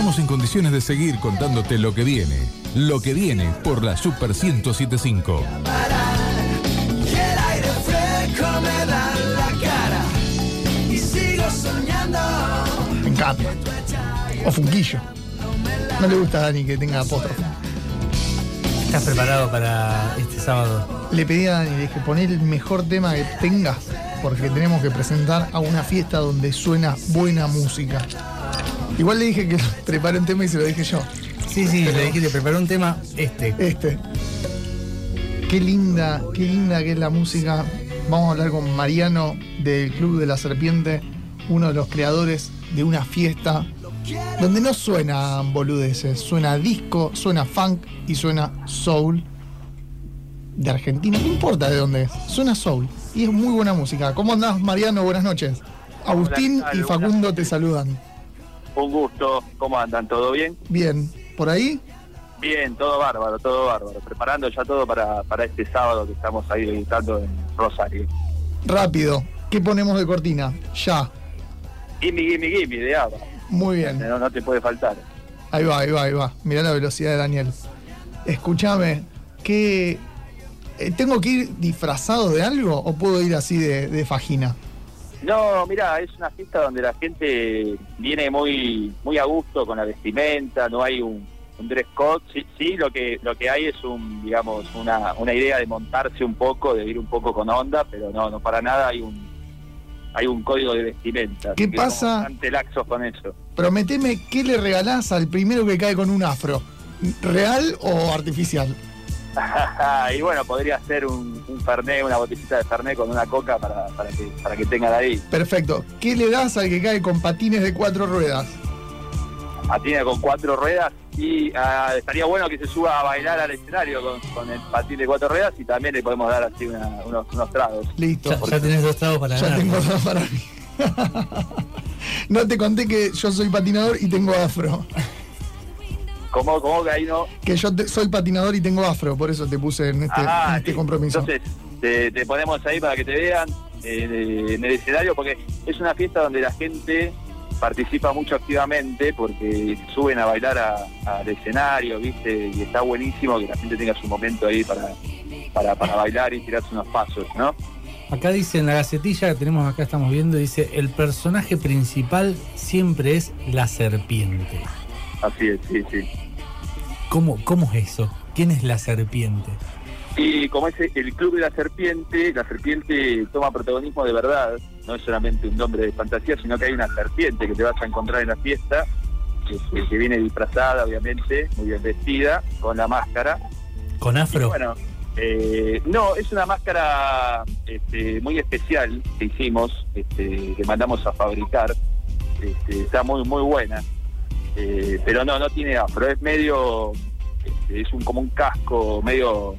estamos en condiciones de seguir contándote lo que viene. Lo que viene por la Super 1075. Y el aire fresco me da en la cara y sigo soñando. Me encanta. O Funquillo. No le gusta a Dani que tenga apóstrofe. ¿Estás preparado para este sábado? Le pedí a Dani, le dije, poné el mejor tema que tengas, porque tenemos que presentar a una fiesta donde suena buena música. Igual le dije que prepare un tema y se lo dije yo. Sí, sí, le dije, te preparé un tema, este. Este. Qué linda, qué linda que es la música. Vamos a hablar con Mariano del Club de la Serpiente, uno de los creadores de una fiesta donde no suena boludeces, suena disco, suena funk y suena soul de Argentina, no importa de dónde es, suena soul y es muy buena música. ¿Cómo andás, Mariano? Buenas noches. Agustín Hola, ¿qué y? Facundo te saludan. Un gusto, ¿cómo andan? ¿Todo bien? Bien, ¿por ahí? Bien, todo bárbaro, todo bárbaro. Preparando ya todo para, para este sábado que estamos ahí editando en Rosario. Rápido, ¿qué ponemos de cortina? Ya, Gimme, gimme, gimme, de ABBA. muy bien. No, no te puede faltar. Ahí va, ahí va, ahí va. Mirá la velocidad de Daniel. Escúchame, ¿qué. eh, ¿Tengo que ir disfrazado de algo o puedo ir así de, de fajina? No, mira, es una fiesta donde la gente viene muy muy a gusto con la vestimenta, no hay un, un dress code. Sí, sí, lo que lo que hay es un, digamos, una, una idea de montarse un poco, de ir un poco con onda, pero no, no para nada hay un hay un código de vestimenta. ¿Qué pasa? Bastante laxos con eso. Prometeme qué le regalás al primero que cae con un afro. ¿Real o artificial? y bueno, podría ser un, un Fernet, una botellita de Fernet con una coca para, para que para que tengan ahí. Perfecto. ¿Qué le das al que cae con patines de cuatro ruedas? Patina con cuatro ruedas y ah, estaría bueno que se suba a bailar al escenario con, con el patín de cuatro ruedas y también le podemos dar así una- unos, unos tragos. Listo. Ya, ya tenés dos tragos para Ya ganar. tengo dos para mí. no te conté que yo soy patinador y tengo afro. ¿Cómo, cómo que ahí no? Que yo te- soy patinador y tengo afro, por eso te puse en este, Ah, en este sí. compromiso. Entonces, te, te ponemos ahí para que te vean eh, en el escenario, porque es una fiesta donde la gente participa mucho activamente, porque suben a bailar a- al escenario, ¿viste? Y está buenísimo que la gente tenga su momento ahí para, para, para bailar y tirarse unos pasos, ¿no? Acá dice en la gacetilla que tenemos acá, estamos viendo, dice, el personaje principal siempre es la serpiente. Así es, sí, sí. ¿Cómo, cómo es eso? ¿Quién es la serpiente? Y como es el Club de la Serpiente, la serpiente toma protagonismo de verdad, no es solamente un nombre de fantasía, sino que hay una serpiente que te vas a encontrar en la fiesta, que, que viene disfrazada, obviamente, muy bien vestida, con la máscara. ¿Con Y afro? bueno, eh, no, es una máscara este, muy especial que hicimos, este, que mandamos a fabricar, este, está muy muy buena, Eh, pero no, no tiene afro, es medio, este, es un como un casco medio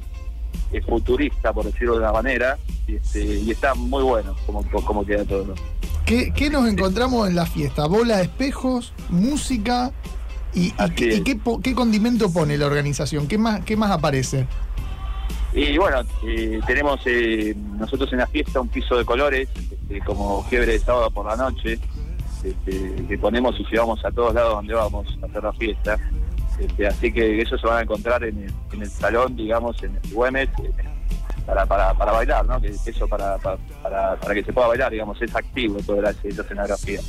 futurista, por decirlo de una manera, y, este, y está muy bueno como, como queda todo. ¿Qué, qué nos encontramos en la fiesta? ¿Bola de espejos? ¿Música? ¿Y, qué, y qué condimento pone la organización? ¿Qué más, qué más aparece? Y bueno, eh, tenemos eh, nosotros en la fiesta un piso de colores, este, como fiebre de sábado por la noche, este, que ponemos y llevamos a todos lados donde vamos a hacer la fiesta. Este, así que eso se van a encontrar en el, en el salón, digamos, en el Güemes, para, para, para bailar, ¿no? Que eso para, para, para, que se pueda bailar, digamos, es activo toda la, escenografía.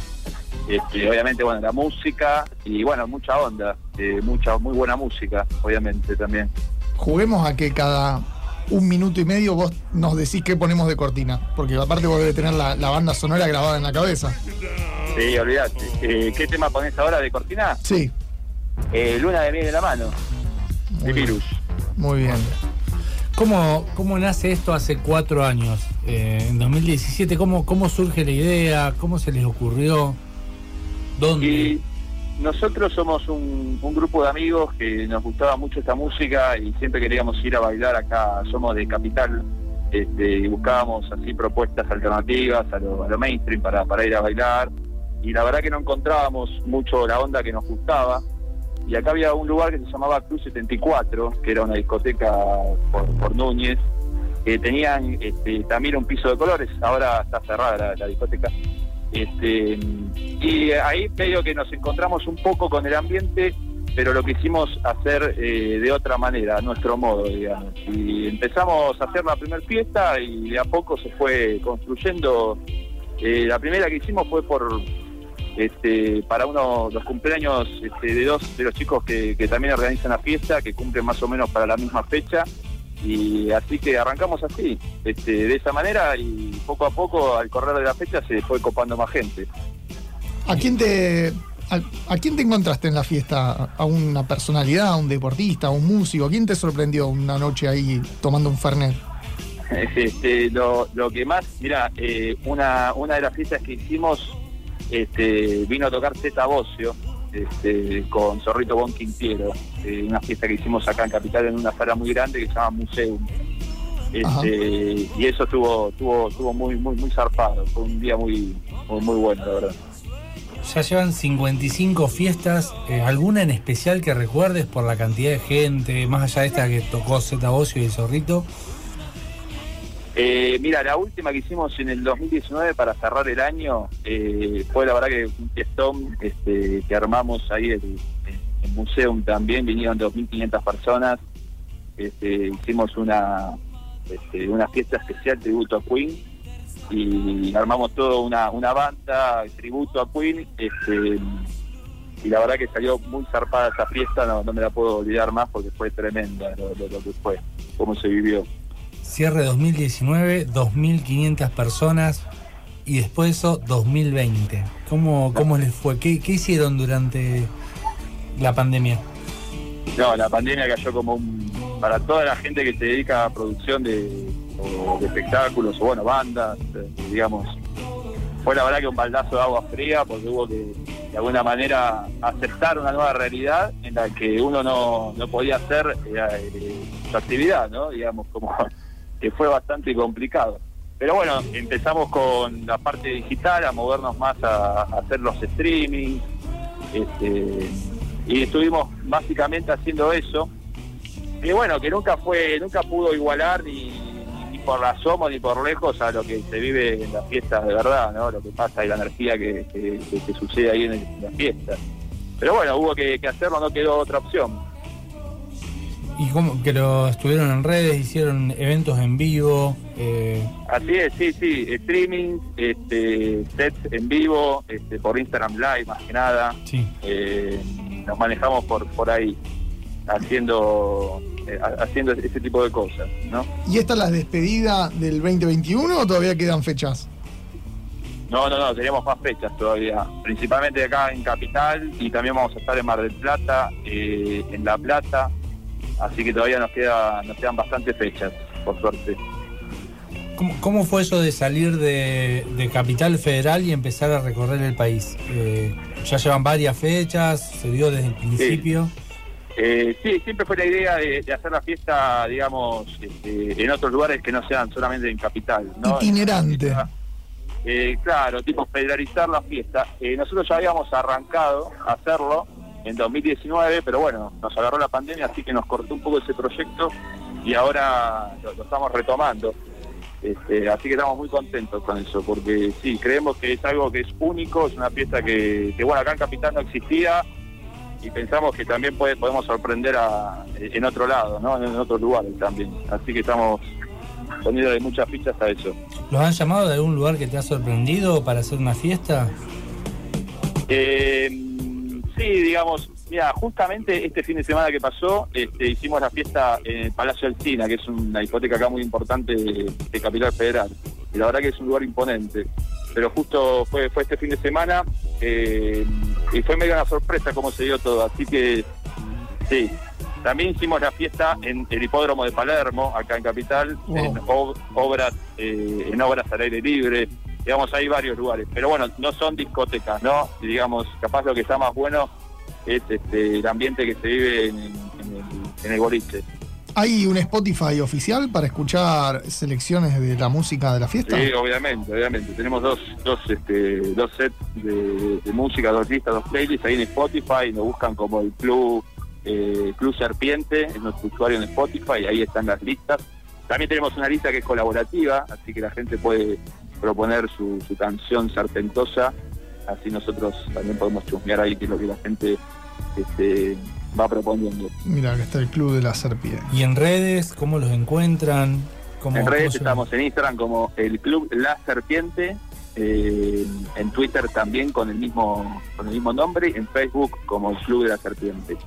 Este, obviamente, bueno, la música y bueno, mucha onda, eh, mucha, muy buena música, obviamente también. Juguemos a que cada un minuto y medio vos nos decís qué ponemos de cortina. Porque aparte vos debes tener la, la banda sonora grabada en la cabeza. Sí, olvídate. Eh, ¿Qué tema pones ahora de Cortina? Sí, Eh, Luna de miel en la mano, Muy de bien. Virus. muy bien. ¿Cómo, ¿Cómo nace esto hace cuatro años? Eh, en 2017, ¿cómo, ¿cómo surge la idea? ¿Cómo se les ocurrió? ¿Dónde? Y nosotros somos un, un grupo de amigos que nos gustaba mucho esta música y siempre queríamos ir a bailar acá. Somos de Capital este, y buscábamos así propuestas alternativas a lo, a lo mainstream para, para ir a bailar. Y la verdad que no encontrábamos mucho la onda que nos gustaba. Y acá había un lugar que se llamaba Cruz 74, que era una discoteca por, Núñez, que tenían este, también un piso de colores. Ahora está cerrada la, la discoteca. Este, y ahí medio que nos encontramos un poco con el ambiente, pero lo quisimos hacer eh, de otra manera, a nuestro modo, digamos. Y empezamos a hacer la primera fiesta y de a poco se fue construyendo. Eh, la primera que hicimos fue por este, para uno los cumpleaños este, de dos de los chicos que, que también organizan la fiesta, que cumplen más o menos para la misma fecha. Y así que arrancamos así, este, de esa manera y poco a poco al correr de la fecha se fue copando más gente. ¿A quién te a, a quién te encontraste en la fiesta? ¿A una personalidad, a un deportista, a un músico? ¿A quién te sorprendió una noche ahí tomando un fernet? Este, lo, lo que más, mira, eh, una, una de las fiestas que hicimos este, vino a tocar Zeta Bocio este, con Zorrito Bon Quintiero, eh, una fiesta que hicimos acá en Capital en una sala muy grande que se llama Museum. Este, y eso estuvo, estuvo, estuvo muy, muy, muy zarpado, fue un día muy, muy, muy bueno, la verdad. Ya llevan 55 fiestas, eh, ¿alguna en especial que recuerdes por la cantidad de gente, más allá de esta que tocó Zeta Bocio y el Zorrito? Eh, mira, la última que hicimos en el 2019 para cerrar el año eh, fue la verdad que un fiestón este, que armamos ahí en el Museum también, vinieron 2.500 personas, este, hicimos una, este, una fiesta especial tributo a Queen y armamos todo una, una banda tributo a Queen este, y la verdad que salió muy zarpada esa fiesta, no, no me la puedo olvidar más porque fue tremenda lo, lo- lo que fue, cómo se vivió. Cierre 2019, 2.500 personas y después de eso 2020. ¿Cómo, cómo les fue? ¿Qué, qué hicieron durante la pandemia? No, la pandemia cayó como un... Para toda la gente que se dedica a producción de, o de espectáculos o, bueno, bandas, eh, digamos, fue la verdad que un baldazo de agua fría porque hubo que, de alguna manera, aceptar una nueva realidad en la que uno no, no podía hacer eh, eh, su actividad, ¿no? Digamos, como que fue bastante complicado. Pero bueno, empezamos con la parte digital, a movernos más a, hacer los streamings, este, y estuvimos básicamente haciendo eso. Y bueno, que nunca fue, nunca pudo igualar ni, por la asomo ni por lejos a lo que se vive en las fiestas de verdad, ¿no? Lo que pasa y la energía que, que- sucede ahí en, el- en las fiestas. Pero bueno, hubo que hacerlo, no quedó otra opción. Y cómo que lo estuvieron en redes, hicieron eventos en vivo. eh, Así es, sí, sí, streaming, este, sets en vivo, este, por Instagram Live más que nada. sí. Eh, nos manejamos por por ahí, haciendo eh, ha- haciendo ese tipo de cosas, ¿no? ¿Y esta es la despedida del 2021 o todavía quedan fechas? No, no, no, tenemos más fechas todavía, principalmente acá en Capital y también vamos a estar en Mar del Plata, eh, en La Plata, así que todavía nos queda nos quedan bastantes fechas, por suerte. ¿Cómo, cómo fue eso de salir de, de Capital Federal y empezar a recorrer el país? Eh, ya llevan varias fechas, se dio desde el principio. Eh, sí, siempre fue la idea de, de hacer la fiesta, digamos, este, en otros lugares que no sean solamente en Capital, ¿no? Itinerante. Eh, claro, tipo federalizar la fiesta. Eh, nosotros ya habíamos arrancado a hacerlo en 2019, pero bueno, nos agarró la pandemia, así que nos cortó un poco ese proyecto y ahora lo, lo estamos retomando. Este, así que estamos muy contentos con eso, porque sí, creemos que es algo que es único, es una fiesta que, que, bueno, acá en Capital no existía y pensamos que también puede, podemos sorprender a, en otro lado, ¿no? en otros lugares también. Así que estamos poniendo muchas fichas a eso. ¿Los han llamado de algún lugar que te ha sorprendido para hacer una fiesta? Eh, sí, digamos, mira, justamente este fin de semana que pasó, este, hicimos la fiesta en el Palacio del Cina, que es una discoteca acá muy importante de, de Capital Federal. Y la verdad que es un lugar imponente. Pero justo fue, fue este fin de semana eh, y fue medio una sorpresa cómo se dio todo. Así que, sí. También hicimos la fiesta en el hipódromo de Palermo, acá en Capital, Wow. en ob- obras, eh, en obras al aire libre. Digamos, hay varios lugares. Pero bueno, no son discotecas, ¿no? Y digamos, capaz lo que está más bueno es este, el ambiente que se vive en, en el, en el boliche. ¿Hay un Spotify oficial para escuchar selecciones de la música de la fiesta? Sí, obviamente, obviamente. Tenemos dos, dos, este, dos sets de, de música, dos listas, dos playlists ahí en Spotify. Nos buscan como el Club, eh, Club Serpiente, es nuestro usuario en Spotify, y ahí están las listas. También tenemos una lista que es colaborativa, así que la gente puede proponer su, su canción serpentosa, así nosotros también podemos chusmear ahí que es lo que la gente este, va proponiendo. Mira, que está el Club de la Serpiente. ¿Y en redes cómo los encuentran? ¿Cómo- En redes estamos en Instagram como el Club La Serpiente, eh, en Twitter también con el mismo con el mismo nombre, en Facebook como el Club de la Serpiente.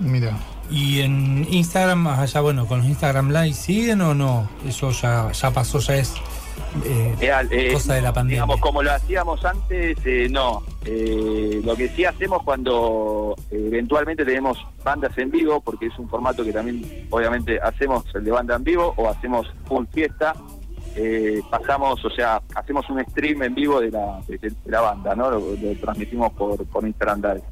Mira. Y en Instagram, allá bueno, con los Instagram Live, ¿siguen o no? Eso ya, ya pasó, ya es eh, eh, cosa de la pandemia. Digamos, como lo hacíamos antes, eh, no. Eh, lo que sí hacemos cuando eh, eventualmente tenemos bandas en vivo, porque es un formato que también, obviamente, hacemos el de banda en vivo o hacemos full fiesta, eh, pasamos, o sea, hacemos un stream en vivo de la, de, de la banda, ¿no? Lo, lo transmitimos por, por Instagram Live.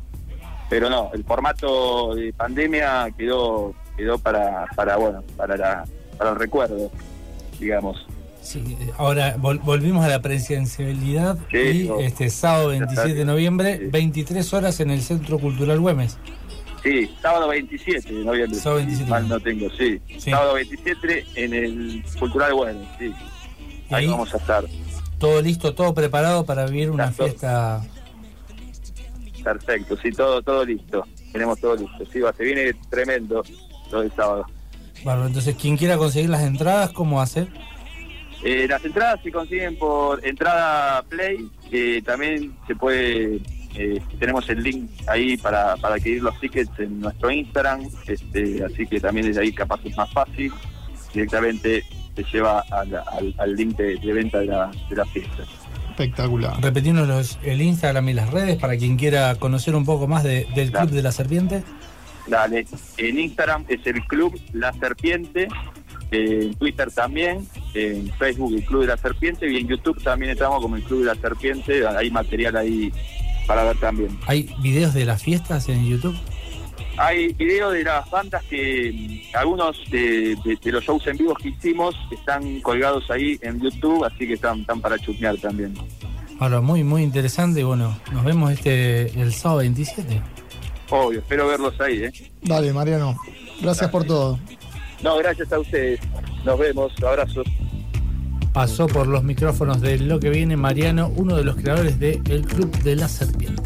Pero no, el formato de pandemia quedó quedó para, para bueno, para, la, para el recuerdo, digamos. Sí, ahora vol- volvimos a la presencialidad Sí, y no. este sábado 27 de noviembre, Sí. 23 horas en el Centro Cultural Güemes. Sí, sábado 27 de noviembre. Sábado 27. Mal no tengo, sí. Sí. Sábado 27 en el Cultural sí. Y Ahí ahí vamos a estar. todo listo, todo preparado para vivir una fiesta. Perfecto, sí, todo todo listo. Tenemos todo listo. Sí, va, se viene tremendo lo del sábado. Bueno, entonces quien quiera conseguir las entradas, ¿cómo hace? Eh, las entradas se consiguen por entrada Play. eh, también se puede. eh, tenemos el link ahí para, para adquirir los tickets en nuestro Instagram. Este, así que también desde ahí capaz es más fácil. Directamente te lleva al, al- al link de, de venta de la, de la fiesta. Espectacular. Repetirnos los- el Instagram y las redes para quien quiera conocer un poco más de- del. Club de la Serpiente. Dale. En Instagram es el Club La Serpiente. en Twitter también. En Facebook el Club de la Serpiente. Y en YouTube también estamos como el Club de la Serpiente. Hay material ahí para ver también. ¿Hay videos de las fiestas en YouTube? Hay videos de las bandas que mm, algunos de, de- de los shows en vivos que hicimos están colgados ahí en YouTube, así que están, están para chusmear también. Ahora, muy, muy interesante. Bueno, nos vemos este el sábado 27. Obvio, espero verlos ahí. ¿eh? Dale, Mariano. Gracias por todo. No, gracias a ustedes. Nos vemos. Abrazos. Pasó por los micrófonos de Lo que viene Mariano, uno de los creadores de El Club de la Serpiente.